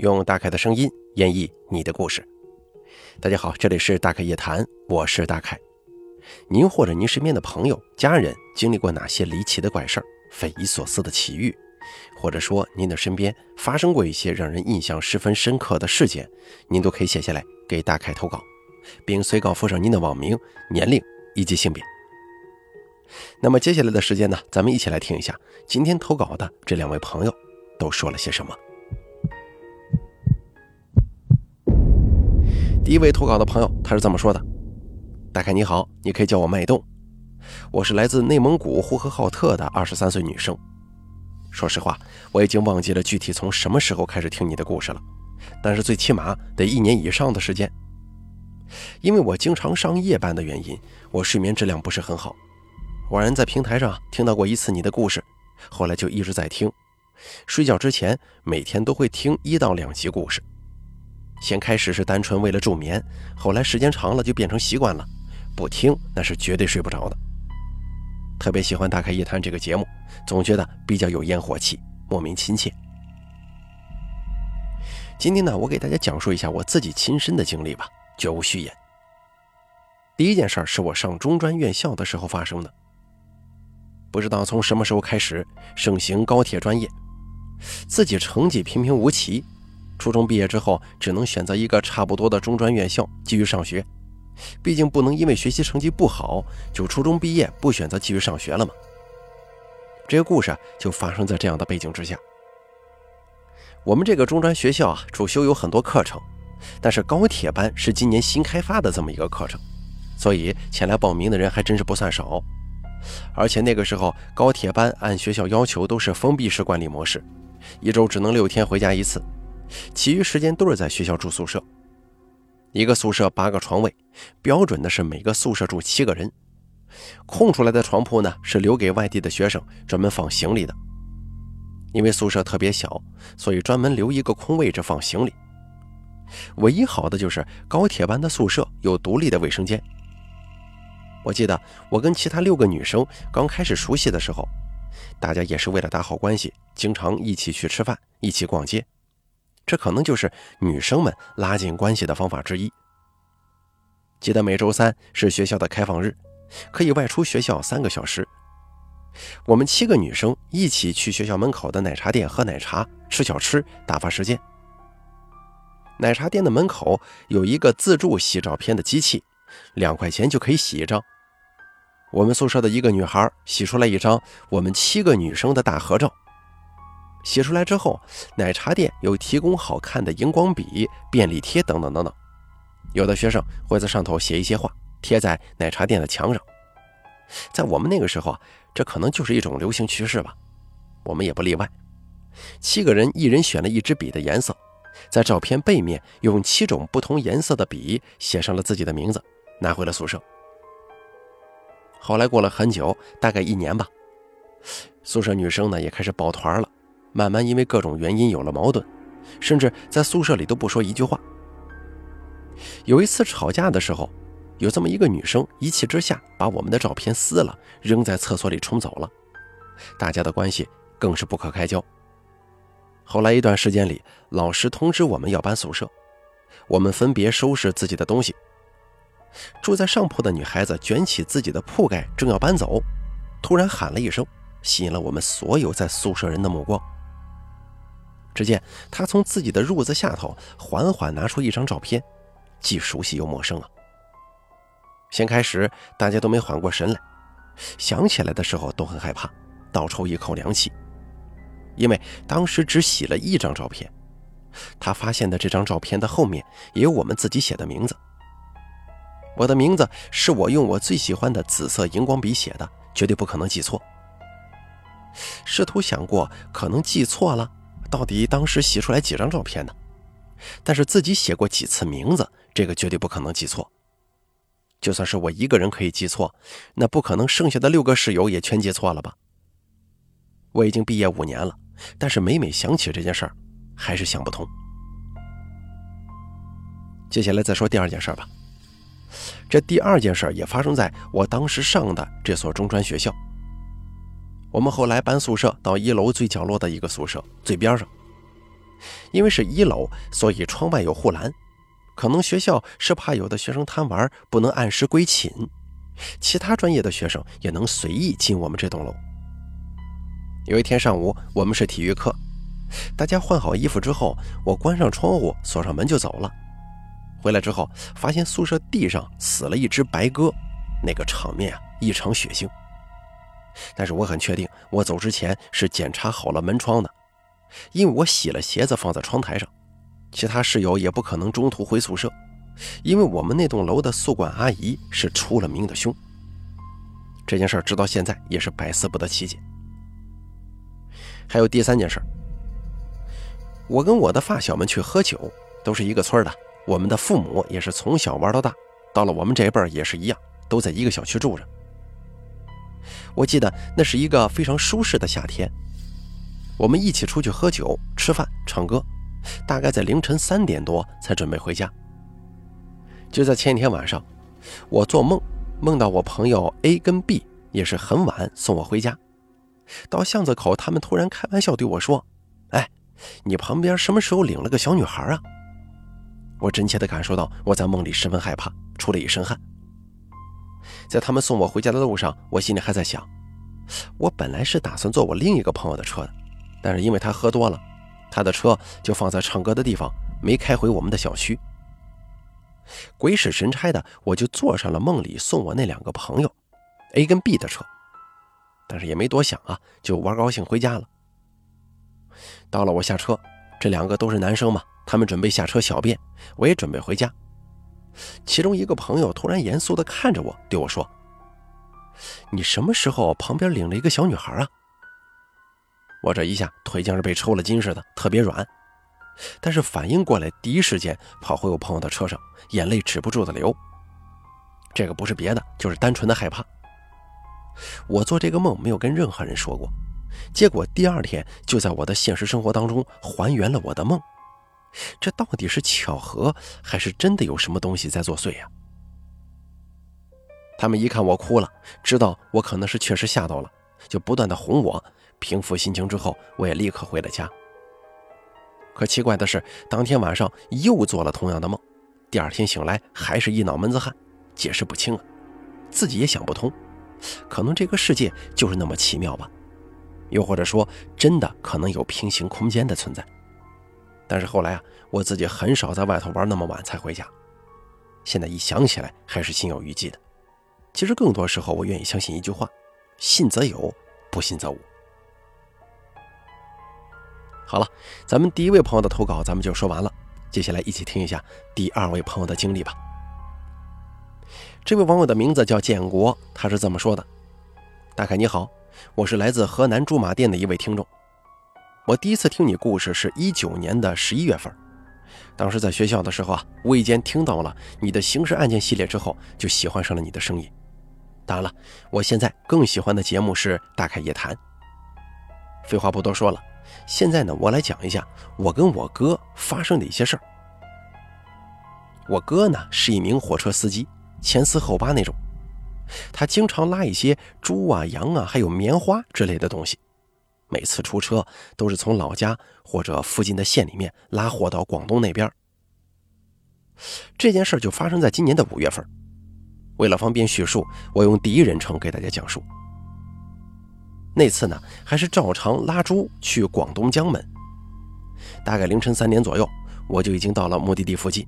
用大凯的声音演绎你的故事。大家好，这里是大凯夜谈，我是大凯。您或者您身边的朋友、家人经历过哪些离奇的怪事儿、匪夷所思的奇遇，或者说您的身边发生过一些让人印象十分深刻的事件，您都可以写下来给大凯投稿，并随稿附上您的网名、年龄以及性别。那么接下来的时间呢，咱们一起来听一下今天投稿的这两位朋友都说了些什么。一位投稿的朋友，他是这么说的：“大凯你好，你可以叫我脉动，我是来自内蒙古呼和浩特的二十三岁女生。说实话，我已经忘记了具体从什么时候开始听你的故事了，但是最起码得一年以上的时间。因为我经常上夜班的原因，我睡眠质量不是很好。偶然在平台上听到过一次你的故事，后来就一直在听。睡觉之前每天都会听一到两集故事。”先开始是单纯为了助眠，后来时间长了就变成习惯了，不听那是绝对睡不着的。特别喜欢《大开夜谈》这个节目，总觉得比较有烟火气，莫名亲切。今天呢，我给大家讲述一下我自己亲身的经历吧，绝无虚言。第一件事是我上中专院校的时候发生的。不知道从什么时候开始盛行高铁专业，自己成绩平平无奇。初中毕业之后，只能选择一个差不多的中专院校继续上学，毕竟不能因为学习成绩不好就初中毕业不选择继续上学了嘛。这个故事就发生在这样的背景之下。我们这个中专学校啊，主修有很多课程，但是高铁班是今年新开发的这么一个课程，所以前来报名的人还真是不算少。而且那个时候高铁班按学校要求都是封闭式管理模式，一周只能六天回家一次。其余时间都是在学校住宿舍，一个宿舍八个床位，标准的是每个宿舍住七个人。空出来的床铺呢，是留给外地的学生专门放行李的。因为宿舍特别小，所以专门留一个空位置放行李。唯一好的就是高铁班的宿舍有独立的卫生间。我记得我跟其他六个女生刚开始熟悉的时候，大家也是为了打好关系，经常一起去吃饭，一起逛街。这可能就是女生们拉近关系的方法之一。记得每周三是学校的开放日，可以外出学校三个小时。我们七个女生一起去学校门口的奶茶店喝奶茶、吃小吃，打发时间。奶茶店的门口有一个自助洗照片的机器，两块钱就可以洗一张。我们宿舍的一个女孩洗出来一张我们七个女生的大合照。写出来之后，奶茶店有提供好看的荧光笔、便利贴等等等等。有的学生会在上头写一些话，贴在奶茶店的墙上。在我们那个时候啊，这可能就是一种流行趋势吧，我们也不例外。七个人一人选了一支笔的颜色，在照片背面用七种不同颜色的笔写上了自己的名字，拿回了宿舍。后来过了很久，大概一年吧，宿舍女生呢也开始抱团了。慢慢因为各种原因有了矛盾，甚至在宿舍里都不说一句话。有一次吵架的时候，有这么一个女生一气之下把我们的照片撕了，扔在厕所里冲走了，大家的关系更是不可开交。后来一段时间里，老师通知我们要搬宿舍，我们分别收拾自己的东西。住在上铺的女孩子卷起自己的铺盖，正要搬走，突然喊了一声，吸引了我们所有在宿舍人的目光。只见他从自己的褥子下头缓缓拿出一张照片，既熟悉又陌生啊。先开始大家都没缓过神来，想起来的时候都很害怕，倒抽一口凉气，因为当时只洗了一张照片，他发现的这张照片的后面也有我们自己写的名字。我的名字是我用我最喜欢的紫色荧光笔写的，绝对不可能记错。试图想过可能记错了。到底当时洗出来几张照片呢？但是自己写过几次名字，这个绝对不可能记错。就算是我一个人可以记错，那不可能剩下的六个室友也全记错了吧？我已经毕业五年了，但是每每想起这件事儿，还是想不通。接下来再说第二件事吧。这第二件事也发生在我当时上的这所中专学校。我们后来搬宿舍到一楼最角落的一个宿舍最边上，因为是一楼，所以窗外有护栏。可能学校是怕有的学生贪玩不能按时归寝，其他专业的学生也能随意进我们这栋楼。有一天上午，我们是体育课，大家换好衣服之后，我关上窗户，锁上门就走了。回来之后，发现宿舍地上死了一只白鸽，那个场面啊异常血腥。但是我很确定，我走之前是检查好了门窗的，因为我洗了鞋子放在窗台上。其他室友也不可能中途回宿舍，因为我们那栋楼的宿管阿姨是出了名的凶。这件事儿直到现在也是百思不得其解。还有第三件事，我跟我的发小们去喝酒，都是一个村的，我们的父母也是从小玩到大，到了我们这一辈儿也是一样，都在一个小区住着。我记得那是一个非常舒适的夏天，我们一起出去喝酒、吃饭、唱歌。大概在凌晨三点多才准备回家。就在前一天晚上，我做梦，梦到我朋友 A 跟 B 也是很晚送我回家。到巷子口，他们突然开玩笑对我说：“哎，你旁边什么时候领了个小女孩啊？”我真切地感受到我在梦里十分害怕，出了一身汗。在他们送我回家的路上，我心里还在想：我本来是打算坐我另一个朋友的车的，但是因为他喝多了。他的车就放在唱歌的地方，没开回我们的小区。鬼使神差的，我就坐上了梦里送我那两个朋友 A 跟 B 的车，但是也没多想啊，就玩高兴回家了。到了我下车，这两个都是男生嘛，他们准备下车小便，我也准备回家。其中一个朋友突然严肃地看着我，对我说：“你什么时候旁边领了一个小女孩啊？”我这一下腿像是被抽了筋似的，特别软。但是反应过来，第一时间跑回我朋友的车上，眼泪止不住的流。这个不是别的，就是单纯的害怕。我做这个梦没有跟任何人说过，结果第二天就在我的现实生活当中还原了我的梦。这到底是巧合，还是真的有什么东西在作祟呀？他们一看我哭了，知道我可能是确实吓到了，就不断的哄我。平复心情之后，我也立刻回了家。可奇怪的是，当天晚上又做了同样的梦，第二天醒来还是一脑门子汗，解释不清啊，自己也想不通，可能这个世界就是那么奇妙吧，又或者说真的可能有平行空间的存在。但是后来啊，我自己很少在外头玩那么晚才回家，现在一想起来还是心有余悸的。其实更多时候，我愿意相信一句话：信则有，不信则无。好了，咱们第一位朋友的投稿咱们就说完了，接下来一起听一下第二位朋友的经历吧。这位网友的名字叫建国，他是这么说的：“大凯你好，我是来自河南驻马店的一位听众。我第一次听你故事是一九年的十一月份，当时在学校的时候啊，无意间听到了你的刑事案件系列之后，就喜欢上了你的声音。当然了，我现在更喜欢的节目是《大开夜谈》。废话不多说了。”现在呢，我来讲一下我跟我哥发生的一些事儿。我哥呢是一名火车司机，前四后八那种，他经常拉一些猪啊、羊啊，还有棉花之类的东西。每次出车都是从老家或者附近的县里面拉货到广东那边。这件事就发生在今年的五月份。为了方便叙述，我用第一人称给大家讲述。那次呢，还是照常拉猪去广东江门。大概凌晨三点左右，我就已经到了目的地附近，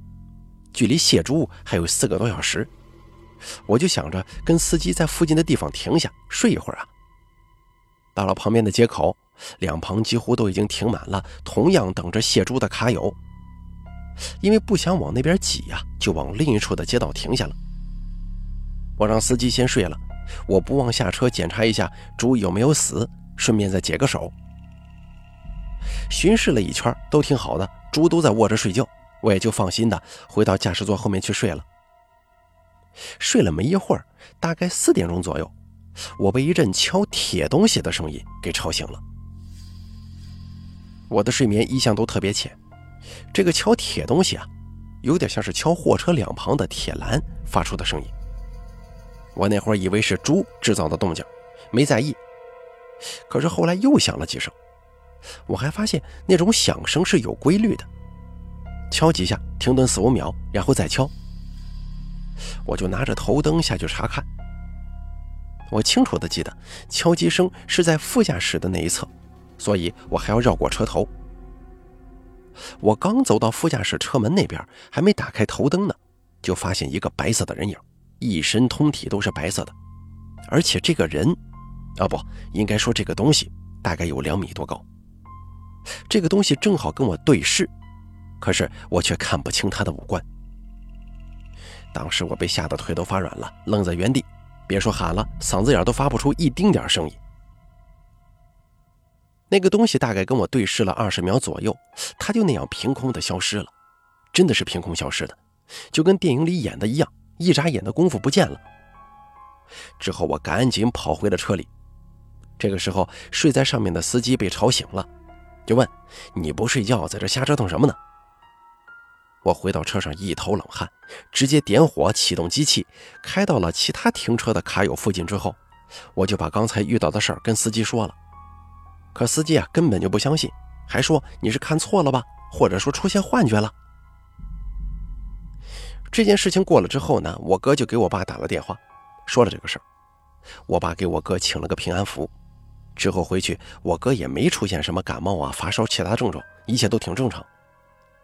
距离卸猪还有四个多小时。我就想着跟司机在附近的地方停下睡一会儿啊。到了旁边的街口，两旁几乎都已经停满了同样等着卸猪的卡友。因为不想往那边挤呀，就往另一处的街道停下了。我让司机先睡了。我不忘下车检查一下猪有没有死，顺便再解个手。巡视了一圈都挺好的，猪都在卧着睡觉，我也就放心的回到驾驶座后面去睡了。睡了没一会儿，大概四点钟左右，我被一阵敲铁东西的声音给吵醒了。我的睡眠一向都特别浅，这个敲铁东西啊，有点像是敲货车两旁的铁栏发出的声音。我那会儿以为是猪制造的动静，没在意。可是后来又响了几声，我还发现那种响声是有规律的，敲几下，停顿四五秒，然后再敲。我就拿着头灯下去查看。我清楚的记得敲击声是在副驾驶的那一侧，所以我还要绕过车头。我刚走到副驾驶车门那边，还没打开头灯呢，就发现一个白色的人影，一身通体都是白色的，而且这个人，啊不，应该说这个东西大概有两米多高。这个东西正好跟我对视，可是我却看不清他的五官。当时我被吓得腿都发软了，愣在原地，别说喊了，嗓子眼都发不出一丁点声音。那个东西大概跟我对视了二十秒左右，它就那样凭空的消失了，真的是凭空消失的，就跟电影里演的一样，一眨眼的功夫不见了。之后我赶紧跑回了车里，这个时候睡在上面的司机被吵醒了，就问：“你不睡觉，在这瞎折腾什么呢？”我回到车上一头冷汗，直接点火启动机器，开到了其他停车的卡友附近之后，我就把刚才遇到的事儿跟司机说了。可司机啊，根本就不相信，还说你是看错了吧，或者说出现幻觉了。这件事情过了之后呢，我哥就给我爸打了电话，说了这个事儿。我爸给我哥请了个平安符，之后回去，我哥也没出现什么感冒啊、发烧、其他症状，一切都挺正常。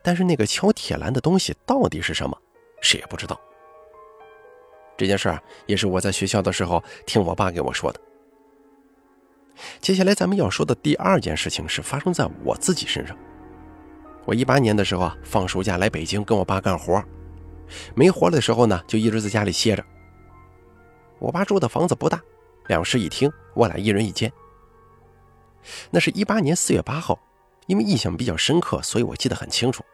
但是那个敲铁栏的东西到底是什么，谁也不知道。这件事儿也是我在学校的时候听我爸给我说的。接下来咱们要说的第二件事情是发生在我自己身上。我一八年的时候啊，放暑假来北京跟我爸干活，没活的时候呢，就一直在家里歇着。我爸住的房子不大，两室一厅，我俩一人一间。那是一八年四月八号，因为印象比较深刻，所以我记得很清楚。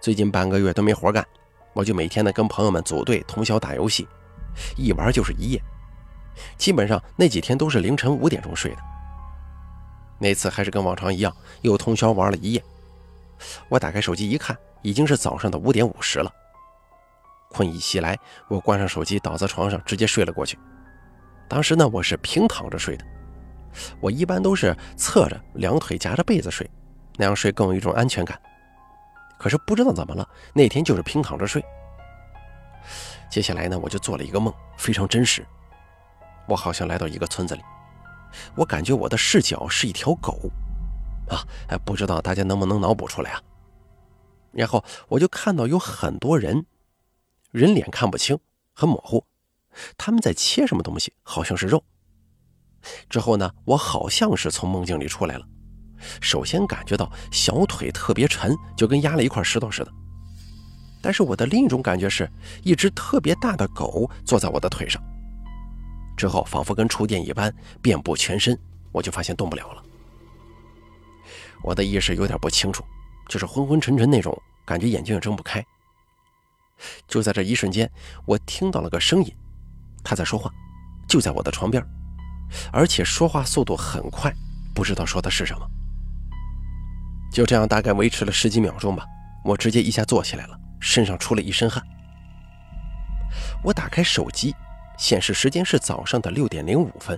最近半个月都没活干，我就每天呢跟朋友们组队通宵打游戏，一玩就是一夜。基本上那几天都是凌晨五点钟睡的。那次还是跟往常一样，又通宵玩了一夜。我打开手机一看，已经是早上的五点五十了。困意袭来，我关上手机，倒在床上直接睡了过去。当时呢，我是平躺着睡的。我一般都是侧着，两腿夹着被子睡，那样睡更有一种安全感。可是不知道怎么了，那天就是平躺着睡。接下来呢，我就做了一个梦，非常真实。我好像来到一个村子里，我感觉我的视角是一条狗，啊，不知道大家能不能脑补出来啊？然后我就看到有很多人，人脸看不清，很模糊，他们在切什么东西，好像是肉。之后呢，我好像是从梦境里出来了，首先感觉到小腿特别沉，就跟压了一块石头似的。但是我的另一种感觉是一只特别大的狗坐在我的腿上。之后仿佛跟触电一般遍布全身，我就发现动不了了。我的意识有点不清楚，就是昏昏沉沉那种感觉，眼睛也睁不开。就在这一瞬间，我听到了个声音，他在说话，就在我的床边，而且说话速度很快，不知道说的是什么。就这样大概维持了十几秒钟吧，我直接一下坐起来了，身上出了一身汗。我打开手机。显示时间是早上的六点零五分，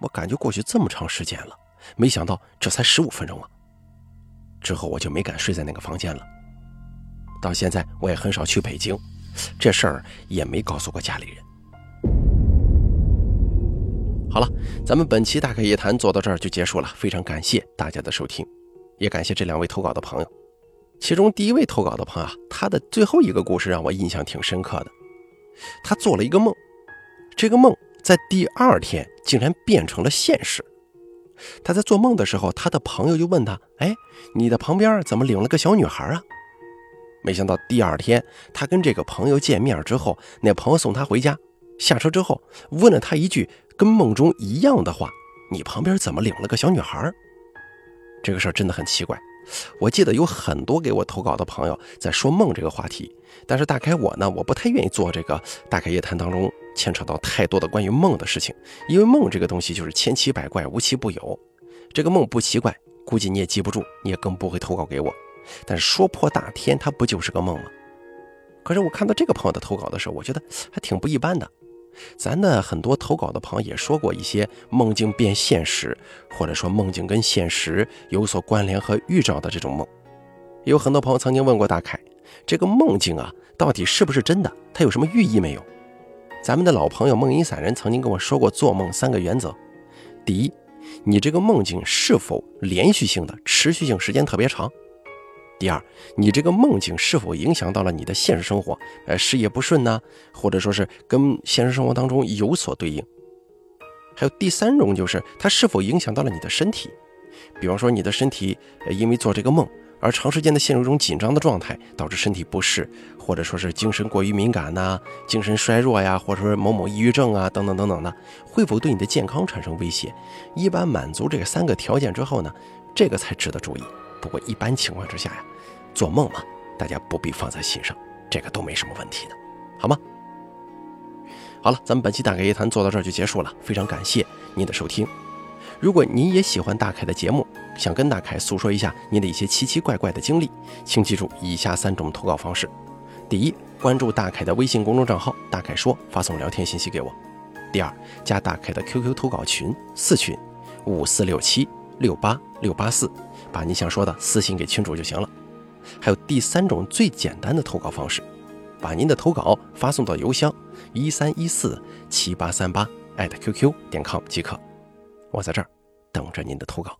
我感觉过去这么长时间了，没想到这才十五分钟啊！之后我就没敢睡在那个房间了。到现在我也很少去北京，这事儿也没告诉过家里人。好了，咱们本期大开夜谈做到这儿就结束了，非常感谢大家的收听，也感谢这两位投稿的朋友。其中第一位投稿的朋友，他的最后一个故事让我印象挺深刻的。他做了一个梦，这个梦在第二天竟然变成了现实。他在做梦的时候，他的朋友就问他：“哎，你的旁边怎么领了个小女孩啊？”没想到第二天他跟这个朋友见面之后，那朋友送他回家，下车之后问了他一句跟梦中一样的话：“你旁边怎么领了个小女孩？”这个事儿真的很奇怪。我记得有很多给我投稿的朋友在说梦这个话题，但是大概我呢，我不太愿意做这个大开夜谈当中牵扯到太多的关于梦的事情，因为梦这个东西就是千奇百怪，无奇不有。这个梦不奇怪，估计你也记不住，你也更不会投稿给我。但是说破大天，它不就是个梦吗？可是我看到这个朋友的投稿的时候，我觉得还挺不一般的。咱的很多投稿的朋友也说过一些梦境变现实，或者说梦境跟现实有所关联和预兆的这种梦。有很多朋友曾经问过大凯，这个梦境啊，到底是不是真的？它有什么寓意没有？咱们的老朋友梦影散人曾经跟我说过做梦三个原则：第一，你这个梦境是否连续性的、持续性时间特别长；第二，你这个梦境是否影响到了你的现实生活，呃，事业不顺呢，或者说是跟现实生活当中有所对应；还有第三种就是它是否影响到了你的身体，比方说你的身体因为做这个梦。而长时间的陷入一种紧张的状态，导致身体不适，或者说是精神过于敏感呐，精神衰弱呀，或者说某某抑郁症啊，等等等等的，会否对你的健康产生威胁？一般满足这三个条件之后呢，这个才值得注意。不过一般情况之下呀，做梦嘛，大家不必放在心上，这个都没什么问题的，好吗？好了，咱们本期大凯夜谈做到这儿就结束了，非常感谢您的收听。如果您也喜欢大凯的节目，想跟大凯诉说一下您的一些奇奇怪怪的经历，请记住以下三种投稿方式：第一，关注大凯的微信公众账号“大凯说”，发送聊天信息给我；第二，加大凯的 QQ 投稿群四群五四六七六八六八四，把你想说的私信给群主就行了。还有第三种最简单的投稿方式，把您的投稿发送到邮箱一三一四七八三八艾特 @QQ 点 com 即可。我在这儿等着您的投稿。